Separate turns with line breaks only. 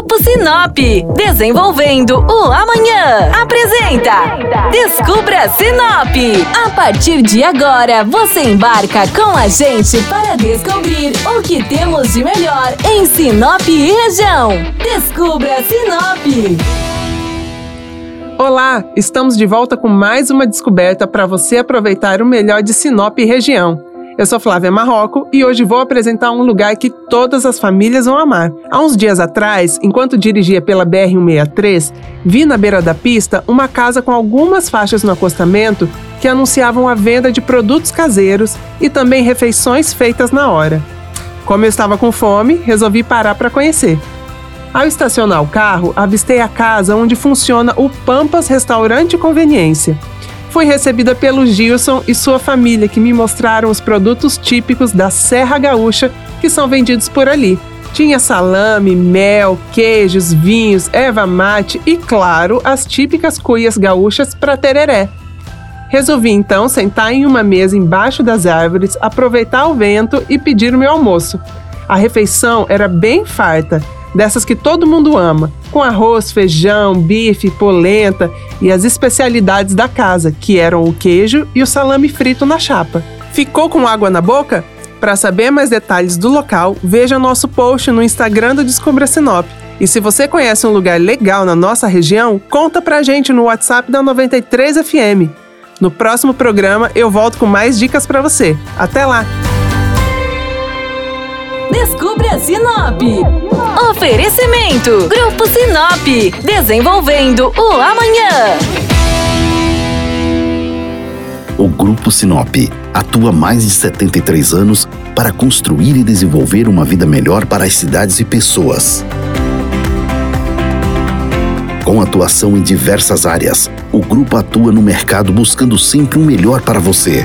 Grupo Sinop, desenvolvendo o amanhã. Apresenta Descubra Sinop. A partir de agora, você embarca com a gente para descobrir o que temos de melhor em Sinop e região. Descubra Sinop.
Olá, estamos de volta com mais uma descoberta para você aproveitar o melhor de Sinop e região. Eu sou Flávia Marroco e hoje vou apresentar um lugar que todas as famílias vão amar. Há uns dias atrás, enquanto dirigia pela BR-163, vi na beira da pista uma casa com algumas faixas no acostamento que anunciavam a venda de produtos caseiros e também refeições feitas na hora. Como eu estava com fome, resolvi parar para conhecer. Ao estacionar o carro, avistei a casa onde funciona o Pampas Restaurante Conveniência. Fui recebida pelo Gilson e sua família, que me mostraram os produtos típicos da Serra Gaúcha que são vendidos por ali. Tinha salame, mel, queijos, vinhos, erva mate e, claro, as típicas cuias gaúchas para tereré. Resolvi então sentar em uma mesa embaixo das árvores, aproveitar o vento e pedir o meu almoço. A refeição era bem farta dessas que todo mundo ama, com arroz, feijão, bife, polenta e as especialidades da casa, que eram o queijo e o salame frito na chapa. Ficou com água na boca? Para saber mais detalhes do local, veja nosso post no Instagram do Descubra Sinop. E se você conhece um lugar legal na nossa região, conta pra gente no WhatsApp da 93 FM. No próximo programa eu volto com mais dicas para você. Até lá!
Descubra Sinop. Oferecimento: Grupo Sinop. Desenvolvendo o amanhã.
O Grupo Sinop atua mais de 73 anos para construir e desenvolver uma vida melhor para as cidades e pessoas. Com atuação em diversas áreas, o grupo atua no mercado buscando sempre o um melhor para você.